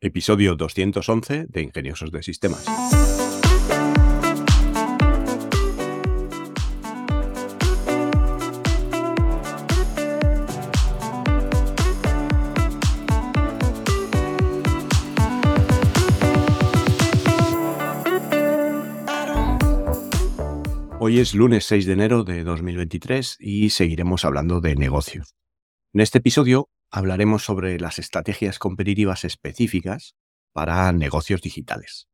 episodio 211 de Ingeniosos de Sistemas. Hoy es lunes 6 de enero de 2023 y seguiremos hablando de negocios. En este episodio hablaremos sobre las estrategias competitivas específicas para negocios digitales.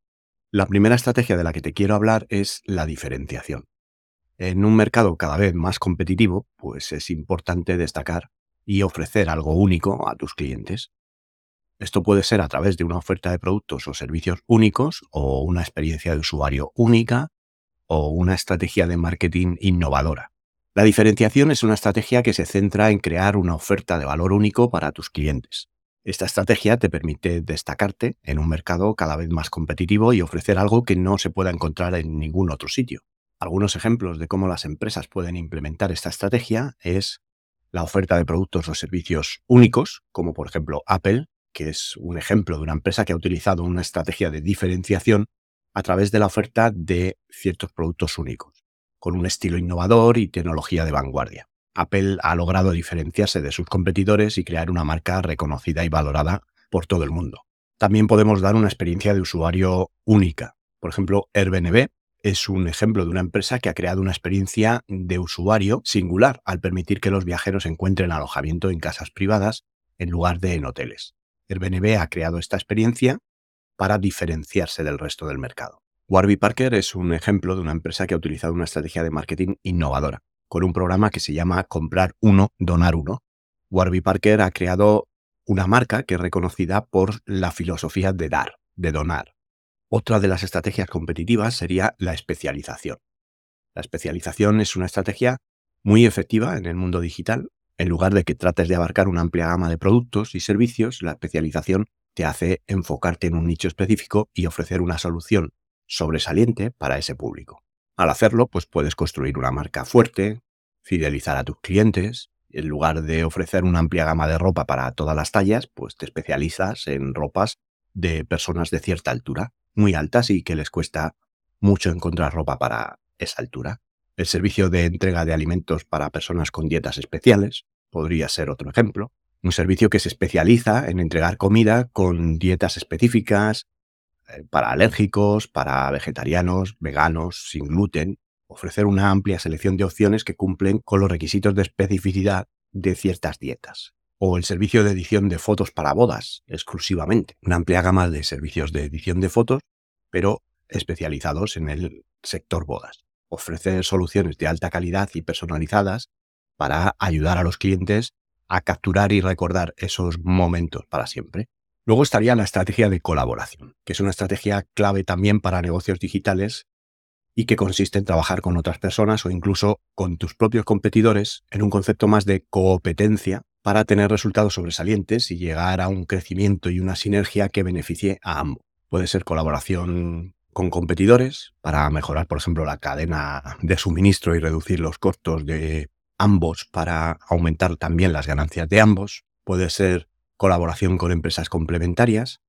La primera estrategia de la que te quiero hablar es la diferenciación. En un mercado cada vez más competitivo, pues es importante destacar y ofrecer algo único a tus clientes. Esto puede ser a través de una oferta de productos o servicios únicos o una experiencia de usuario única o una estrategia de marketing innovadora. La diferenciación es una estrategia que se centra en crear una oferta de valor único para tus clientes. Esta estrategia te permite destacarte en un mercado cada vez más competitivo y ofrecer algo que no se pueda encontrar en ningún otro sitio. Algunos ejemplos de cómo las empresas pueden implementar esta estrategia es la oferta de productos o servicios únicos, como por ejemplo Apple, que es un ejemplo de una empresa que ha utilizado una estrategia de diferenciación a través de la oferta de ciertos productos únicos, con un estilo innovador y tecnología de vanguardia. Apple ha logrado diferenciarse de sus competidores y crear una marca reconocida y valorada por todo el mundo. También podemos dar una experiencia de usuario única. Por ejemplo, Airbnb es un ejemplo de una empresa que ha creado una experiencia de usuario singular al permitir que los viajeros encuentren alojamiento en casas privadas en lugar de en hoteles. Airbnb ha creado esta experiencia para diferenciarse del resto del mercado. Warby Parker es un ejemplo de una empresa que ha utilizado una estrategia de marketing innovadora, con un programa que se llama Comprar uno, donar uno. Warby Parker ha creado una marca que es reconocida por la filosofía de dar, de donar. Otra de las estrategias competitivas sería la especialización. La especialización es una estrategia muy efectiva en el mundo digital. En lugar de que trates de abarcar una amplia gama de productos y servicios, la especialización te hace enfocarte en un nicho específico y ofrecer una solución sobresaliente para ese público. Al hacerlo, pues puedes construir una marca fuerte, fidelizar a tus clientes. En lugar de ofrecer una amplia gama de ropa para todas las tallas, pues te especializas en ropas de personas de cierta altura, muy altas y que les cuesta mucho encontrar ropa para esa altura. El servicio de entrega de alimentos para personas con dietas especiales podría ser otro ejemplo un servicio que se especializa en entregar comida con dietas específicas para alérgicos, para vegetarianos, veganos, sin gluten, ofrecer una amplia selección de opciones que cumplen con los requisitos de especificidad de ciertas dietas. O el servicio de edición de fotos para bodas, exclusivamente. Una amplia gama de servicios de edición de fotos, pero especializados en el sector bodas. Ofrecer soluciones de alta calidad y personalizadas para ayudar a los clientes a capturar y recordar esos momentos para siempre. Luego estaría la estrategia de colaboración, que es una estrategia clave también para negocios digitales y que consiste en trabajar con otras personas o incluso con tus propios competidores en un concepto más de competencia para tener resultados sobresalientes y llegar a un crecimiento y una sinergia que beneficie a ambos. Puede ser colaboración con competidores para mejorar, por ejemplo, la cadena de suministro y reducir los costos de ambos para aumentar también las ganancias de ambos. Puede ser colaboración con empresas complementarias,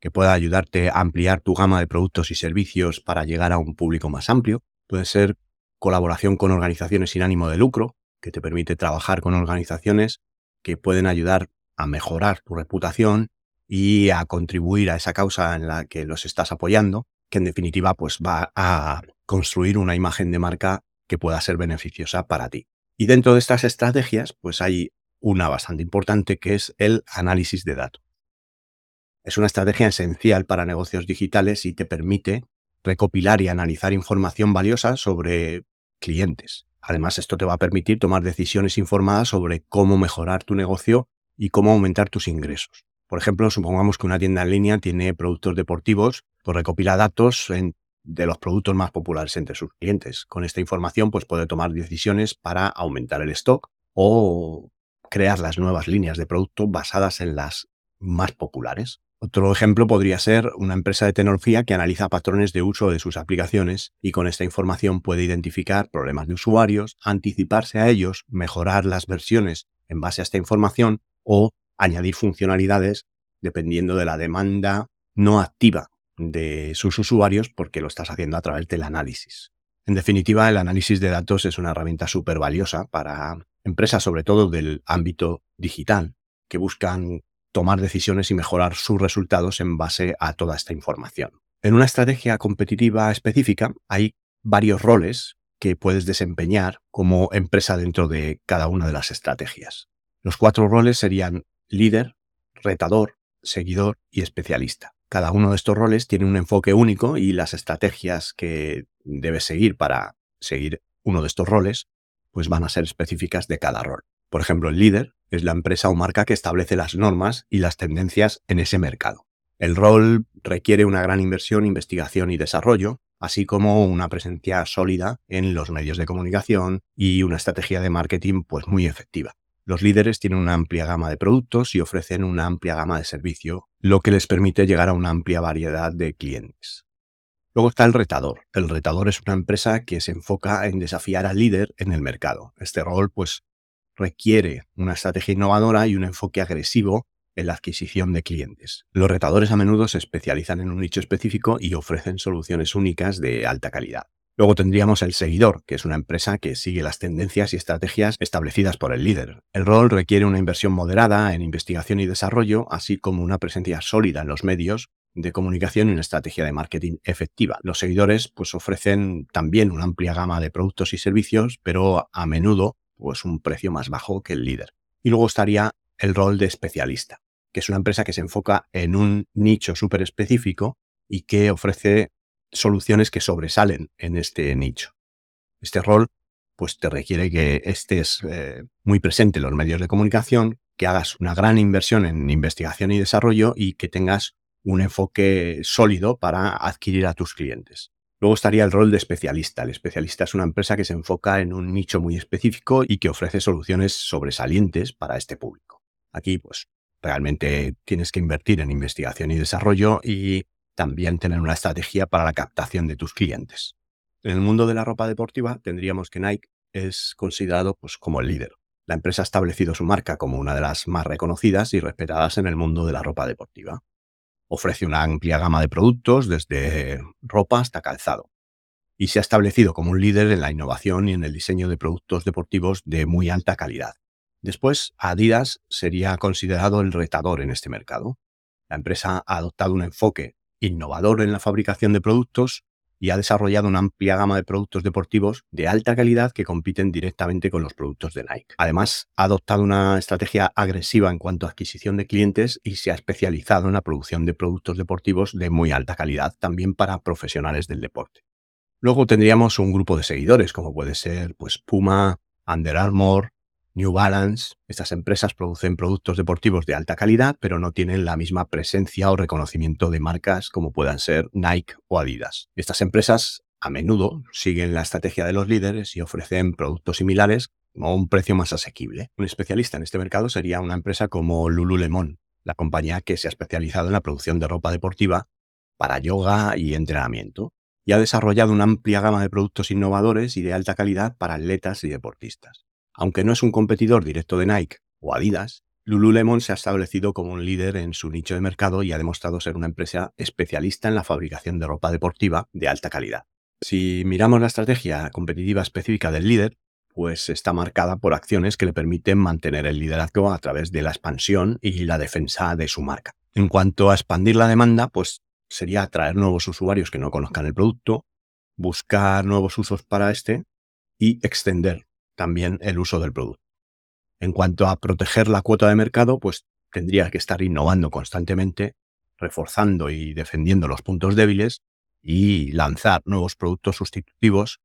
que pueda ayudarte a ampliar tu gama de productos y servicios para llegar a un público más amplio. Puede ser colaboración con organizaciones sin ánimo de lucro, que te permite trabajar con organizaciones que pueden ayudar a mejorar tu reputación y a contribuir a esa causa en la que los estás apoyando, que en definitiva pues va a construir una imagen de marca que pueda ser beneficiosa para ti. Y dentro de estas estrategias, pues hay una bastante importante que es el análisis de datos. Es una estrategia esencial para negocios digitales y te permite recopilar y analizar información valiosa sobre clientes. Además, esto te va a permitir tomar decisiones informadas sobre cómo mejorar tu negocio y cómo aumentar tus ingresos. Por ejemplo, supongamos que una tienda en línea tiene productos deportivos, pues recopila datos de los productos más populares entre sus clientes. Con esta información pues puede tomar decisiones para aumentar el stock o crear las nuevas líneas de producto basadas en las más populares. Otro ejemplo podría ser una empresa de tecnología que analiza patrones de uso de sus aplicaciones y con esta información puede identificar problemas de usuarios, anticiparse a ellos, mejorar las versiones en base a esta información o añadir funcionalidades dependiendo de la demanda no activa de sus usuarios porque lo estás haciendo a través del análisis. En definitiva, el análisis de datos es una herramienta súper valiosa para empresas, sobre todo del ámbito digital, que buscan tomar decisiones y mejorar sus resultados en base a toda esta información. En una estrategia competitiva específica hay varios roles que puedes desempeñar como empresa dentro de cada una de las estrategias. Los cuatro roles serían líder, retador, seguidor y especialista. Cada uno de estos roles tiene un enfoque único y las estrategias que debes seguir para seguir uno de estos roles pues van a ser específicas de cada rol. Por ejemplo, el líder es la empresa o marca que establece las normas y las tendencias en ese mercado. El rol requiere una gran inversión, investigación y desarrollo, así como una presencia sólida en los medios de comunicación y una estrategia de marketing pues muy efectiva. Los líderes tienen una amplia gama de productos y ofrecen una amplia gama de servicio, lo que les permite llegar a una amplia variedad de clientes. Luego está el retador. El retador es una empresa que se enfoca en desafiar al líder en el mercado. Este rol pues requiere una estrategia innovadora y un enfoque agresivo en la adquisición de clientes. Los retadores a menudo se especializan en un nicho específico y ofrecen soluciones únicas de alta calidad. Luego tendríamos el seguidor, que es una empresa que sigue las tendencias y estrategias establecidas por el líder. El rol requiere una inversión moderada en investigación y desarrollo, así como una presencia sólida en los medios de comunicación y una estrategia de marketing efectiva. Los seguidores pues ofrecen también una amplia gama de productos y servicios, pero a menudo pues un precio más bajo que el líder. Y luego estaría el rol de especialista, que es una empresa que se enfoca en un nicho súper específico y que ofrece soluciones que sobresalen en este nicho. Este rol pues te requiere que estés eh, muy presente en los medios de comunicación, que hagas una gran inversión en investigación y desarrollo y que tengas un enfoque sólido para adquirir a tus clientes. Luego estaría el rol de especialista. El especialista es una empresa que se enfoca en un nicho muy específico y que ofrece soluciones sobresalientes para este público. Aquí, pues, realmente tienes que invertir en investigación y desarrollo y también tener una estrategia para la captación de tus clientes. En el mundo de la ropa deportiva tendríamos que Nike es considerado pues, como el líder. La empresa ha establecido su marca como una de las más reconocidas y respetadas en el mundo de la ropa deportiva. Ofrece una amplia gama de productos, desde ropa hasta calzado. Y se ha establecido como un líder en la innovación y en el diseño de productos deportivos de muy alta calidad. Después, Adidas sería considerado el retador en este mercado. La empresa ha adoptado un enfoque innovador en la fabricación de productos y ha desarrollado una amplia gama de productos deportivos de alta calidad que compiten directamente con los productos de Nike. Además, ha adoptado una estrategia agresiva en cuanto a adquisición de clientes y se ha especializado en la producción de productos deportivos de muy alta calidad también para profesionales del deporte. Luego tendríamos un grupo de seguidores, como puede ser pues, Puma, Under Armour, New Balance, estas empresas producen productos deportivos de alta calidad, pero no tienen la misma presencia o reconocimiento de marcas como puedan ser Nike o Adidas. Estas empresas a menudo siguen la estrategia de los líderes y ofrecen productos similares a un precio más asequible. Un especialista en este mercado sería una empresa como Lululemon, la compañía que se ha especializado en la producción de ropa deportiva para yoga y entrenamiento y ha desarrollado una amplia gama de productos innovadores y de alta calidad para atletas y deportistas. Aunque no es un competidor directo de Nike o Adidas, Lululemon se ha establecido como un líder en su nicho de mercado y ha demostrado ser una empresa especialista en la fabricación de ropa deportiva de alta calidad. Si miramos la estrategia competitiva específica del líder, pues está marcada por acciones que le permiten mantener el liderazgo a través de la expansión y la defensa de su marca. En cuanto a expandir la demanda, pues sería atraer nuevos usuarios que no conozcan el producto, buscar nuevos usos para este y extender también el uso del producto. En cuanto a proteger la cuota de mercado, pues tendría que estar innovando constantemente, reforzando y defendiendo los puntos débiles y lanzar nuevos productos sustitutivos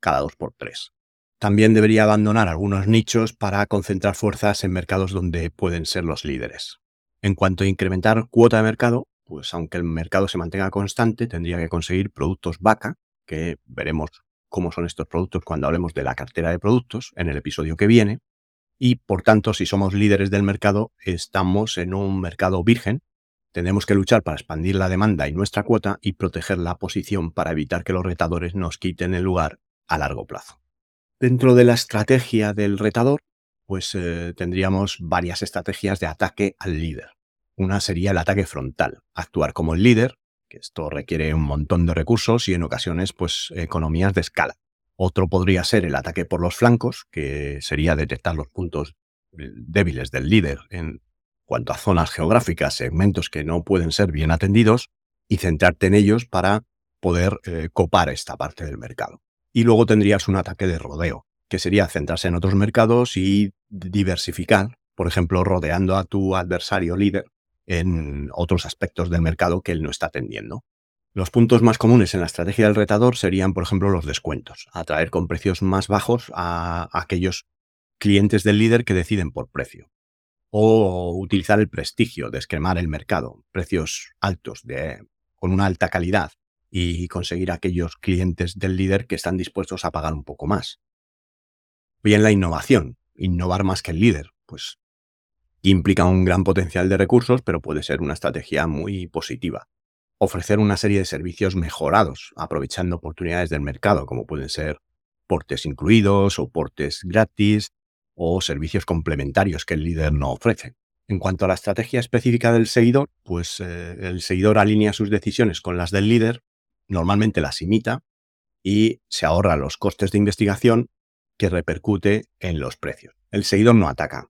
cada dos por tres. También debería abandonar algunos nichos para concentrar fuerzas en mercados donde pueden ser los líderes. En cuanto a incrementar cuota de mercado, pues aunque el mercado se mantenga constante, tendría que conseguir productos vaca, que veremos cómo son estos productos cuando hablemos de la cartera de productos en el episodio que viene. Y por tanto, si somos líderes del mercado, estamos en un mercado virgen. Tenemos que luchar para expandir la demanda y nuestra cuota y proteger la posición para evitar que los retadores nos quiten el lugar a largo plazo. Dentro de la estrategia del retador, pues eh, tendríamos varias estrategias de ataque al líder. Una sería el ataque frontal, actuar como el líder, que esto requiere un montón de recursos y en ocasiones pues economías de escala. Otro podría ser el ataque por los flancos, que sería detectar los puntos débiles del líder en cuanto a zonas geográficas, segmentos que no pueden ser bien atendidos y centrarte en ellos para poder eh, copar esta parte del mercado. Y luego tendrías un ataque de rodeo, que sería centrarse en otros mercados y diversificar, por ejemplo, rodeando a tu adversario líder en otros aspectos del mercado que él no está atendiendo. Los puntos más comunes en la estrategia del retador serían, por ejemplo, los descuentos, atraer con precios más bajos a aquellos clientes del líder que deciden por precio. O utilizar el prestigio, descremar el mercado, precios altos, de, con una alta calidad, y conseguir aquellos clientes del líder que están dispuestos a pagar un poco más. Bien, la innovación, innovar más que el líder, pues implica un gran potencial de recursos, pero puede ser una estrategia muy positiva. Ofrecer una serie de servicios mejorados, aprovechando oportunidades del mercado, como pueden ser portes incluidos o portes gratis o servicios complementarios que el líder no ofrece. En cuanto a la estrategia específica del seguidor, pues eh, el seguidor alinea sus decisiones con las del líder, normalmente las imita y se ahorra los costes de investigación que repercute en los precios. El seguidor no ataca,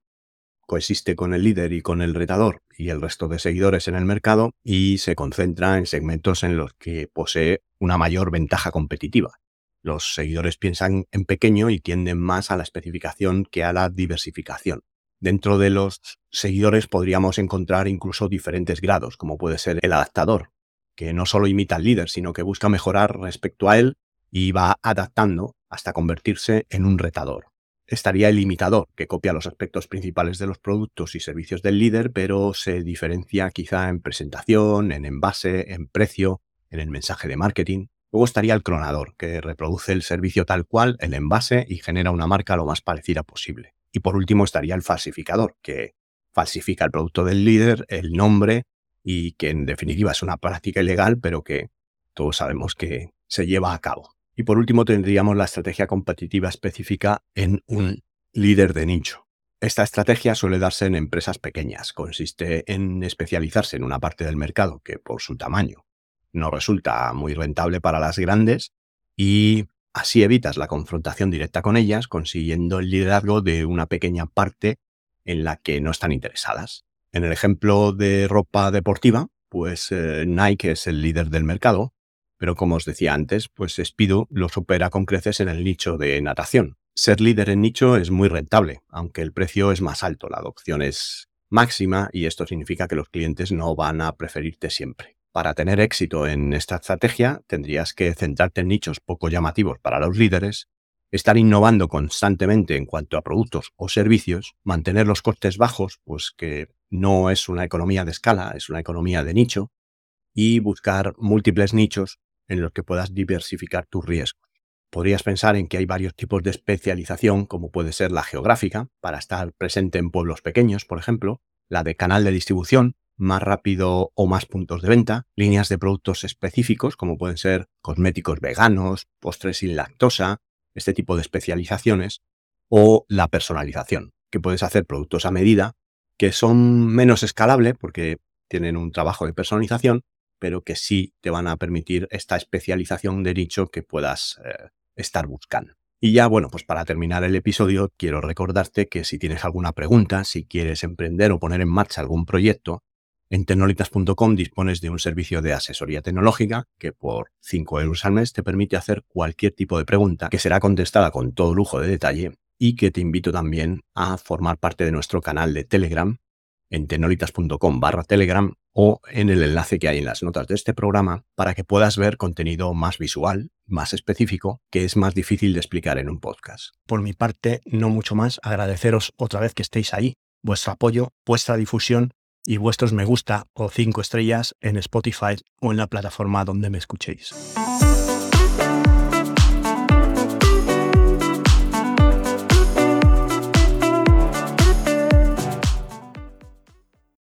coexiste con el líder y con el retador y el resto de seguidores en el mercado y se concentra en segmentos en los que posee una mayor ventaja competitiva. Los seguidores piensan en pequeño y tienden más a la especificación que a la diversificación. Dentro de los seguidores podríamos encontrar incluso diferentes grados, como puede ser el adaptador, que no solo imita al líder, sino que busca mejorar respecto a él y va adaptando hasta convertirse en un retador estaría el imitador, que copia los aspectos principales de los productos y servicios del líder, pero se diferencia quizá en presentación, en envase, en precio, en el mensaje de marketing. Luego estaría el clonador, que reproduce el servicio tal cual, el envase, y genera una marca lo más parecida posible. Y por último estaría el falsificador, que falsifica el producto del líder, el nombre, y que en definitiva es una práctica ilegal, pero que todos sabemos que se lleva a cabo. Y por último tendríamos la estrategia competitiva específica en un líder de nicho. Esta estrategia suele darse en empresas pequeñas. Consiste en especializarse en una parte del mercado que por su tamaño no resulta muy rentable para las grandes y así evitas la confrontación directa con ellas consiguiendo el liderazgo de una pequeña parte en la que no están interesadas. En el ejemplo de ropa deportiva, pues eh, Nike es el líder del mercado pero como os decía antes, pues Speedo lo supera con creces en el nicho de natación. Ser líder en nicho es muy rentable, aunque el precio es más alto, la adopción es máxima y esto significa que los clientes no van a preferirte siempre. Para tener éxito en esta estrategia tendrías que centrarte en nichos poco llamativos para los líderes, estar innovando constantemente en cuanto a productos o servicios, mantener los costes bajos, pues que no es una economía de escala, es una economía de nicho, y buscar múltiples nichos en los que puedas diversificar tus riesgos. Podrías pensar en que hay varios tipos de especialización, como puede ser la geográfica, para estar presente en pueblos pequeños, por ejemplo, la de canal de distribución, más rápido o más puntos de venta, líneas de productos específicos, como pueden ser cosméticos veganos, postres sin lactosa, este tipo de especializaciones, o la personalización, que puedes hacer productos a medida, que son menos escalable porque tienen un trabajo de personalización, pero que sí te van a permitir esta especialización de nicho que puedas eh, estar buscando. Y ya, bueno, pues para terminar el episodio, quiero recordarte que si tienes alguna pregunta, si quieres emprender o poner en marcha algún proyecto, en tecnolitas.com dispones de un servicio de asesoría tecnológica que por 5 euros al mes te permite hacer cualquier tipo de pregunta que será contestada con todo lujo de detalle y que te invito también a formar parte de nuestro canal de Telegram en tenolitas.com barra telegram o en el enlace que hay en las notas de este programa para que puedas ver contenido más visual, más específico, que es más difícil de explicar en un podcast. Por mi parte, no mucho más, agradeceros otra vez que estéis ahí, vuestro apoyo, vuestra difusión y vuestros me gusta o cinco estrellas en Spotify o en la plataforma donde me escuchéis.